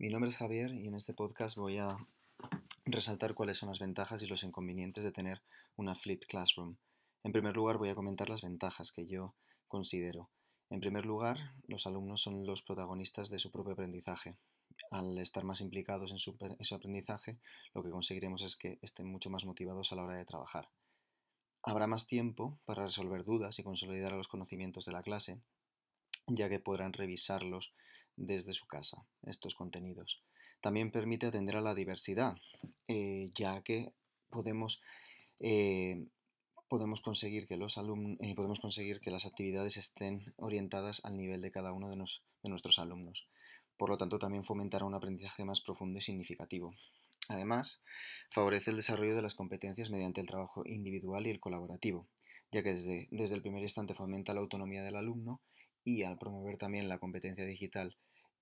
Mi nombre es Javier y en este podcast voy a resaltar cuáles son las ventajas y los inconvenientes de tener una Flipped Classroom. En primer lugar voy a comentar las ventajas que yo considero. En primer lugar, los alumnos son los protagonistas de su propio aprendizaje. Al estar más implicados en su, en su aprendizaje, lo que conseguiremos es que estén mucho más motivados a la hora de trabajar. Habrá más tiempo para resolver dudas y consolidar los conocimientos de la clase, ya que podrán revisarlos desde su casa, estos contenidos. También permite atender a la diversidad, eh, ya que podemos, eh, podemos, conseguir que los eh, podemos conseguir que las actividades estén orientadas al nivel de cada uno de, de nuestros alumnos. Por lo tanto, también fomentará un aprendizaje más profundo y significativo. Además, favorece el desarrollo de las competencias mediante el trabajo individual y el colaborativo, ya que desde, desde el primer instante fomenta la autonomía del alumno y al promover también la competencia digital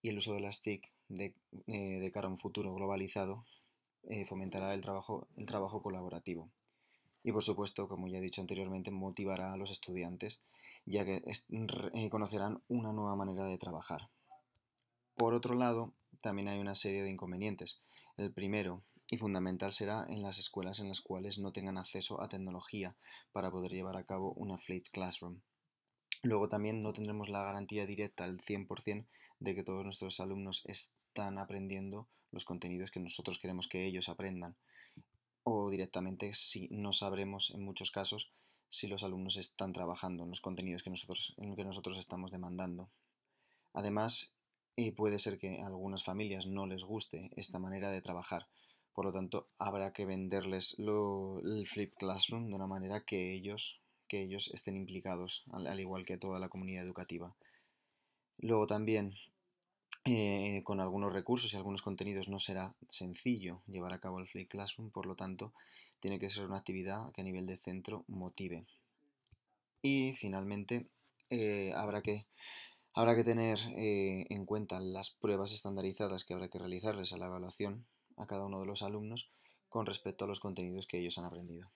y el uso de las TIC de, eh, cara a un futuro globalizado eh, fomentará el trabajo, el trabajo colaborativo. Y por supuesto, como ya he dicho anteriormente, motivará a los estudiantes, ya que eh, conocerán una nueva manera de trabajar. Por otro lado, también hay una serie de inconvenientes. El primero y fundamental será en las escuelas en las cuales no tengan acceso a tecnología para poder llevar a cabo una flipped classroom. Luego también no tendremos la garantía directa al 100% de que todos nuestros alumnos están aprendiendo los contenidos que nosotros queremos que ellos aprendan. O directamente si no sabremos en muchos casos si los alumnos están trabajando en los contenidos que nosotros, en que nosotros estamos demandando. Además, y puede ser que a algunas familias no les guste esta manera de trabajar. Por lo tanto, habrá que venderles lo, el Flip Classroom de una manera que ellos, que ellos estén implicados, al igual que toda la comunidad educativa. Luego también, eh, con algunos recursos y algunos contenidos no será sencillo llevar a cabo el Flip Classroom, por lo tanto, tiene que ser una actividad que a nivel de centro motive. Y finalmente, eh, habrá que Habrá que tener eh, en cuenta las pruebas estandarizadas que habrá que realizarles a la evaluación a cada uno de los alumnos con respecto a los contenidos que ellos han aprendido.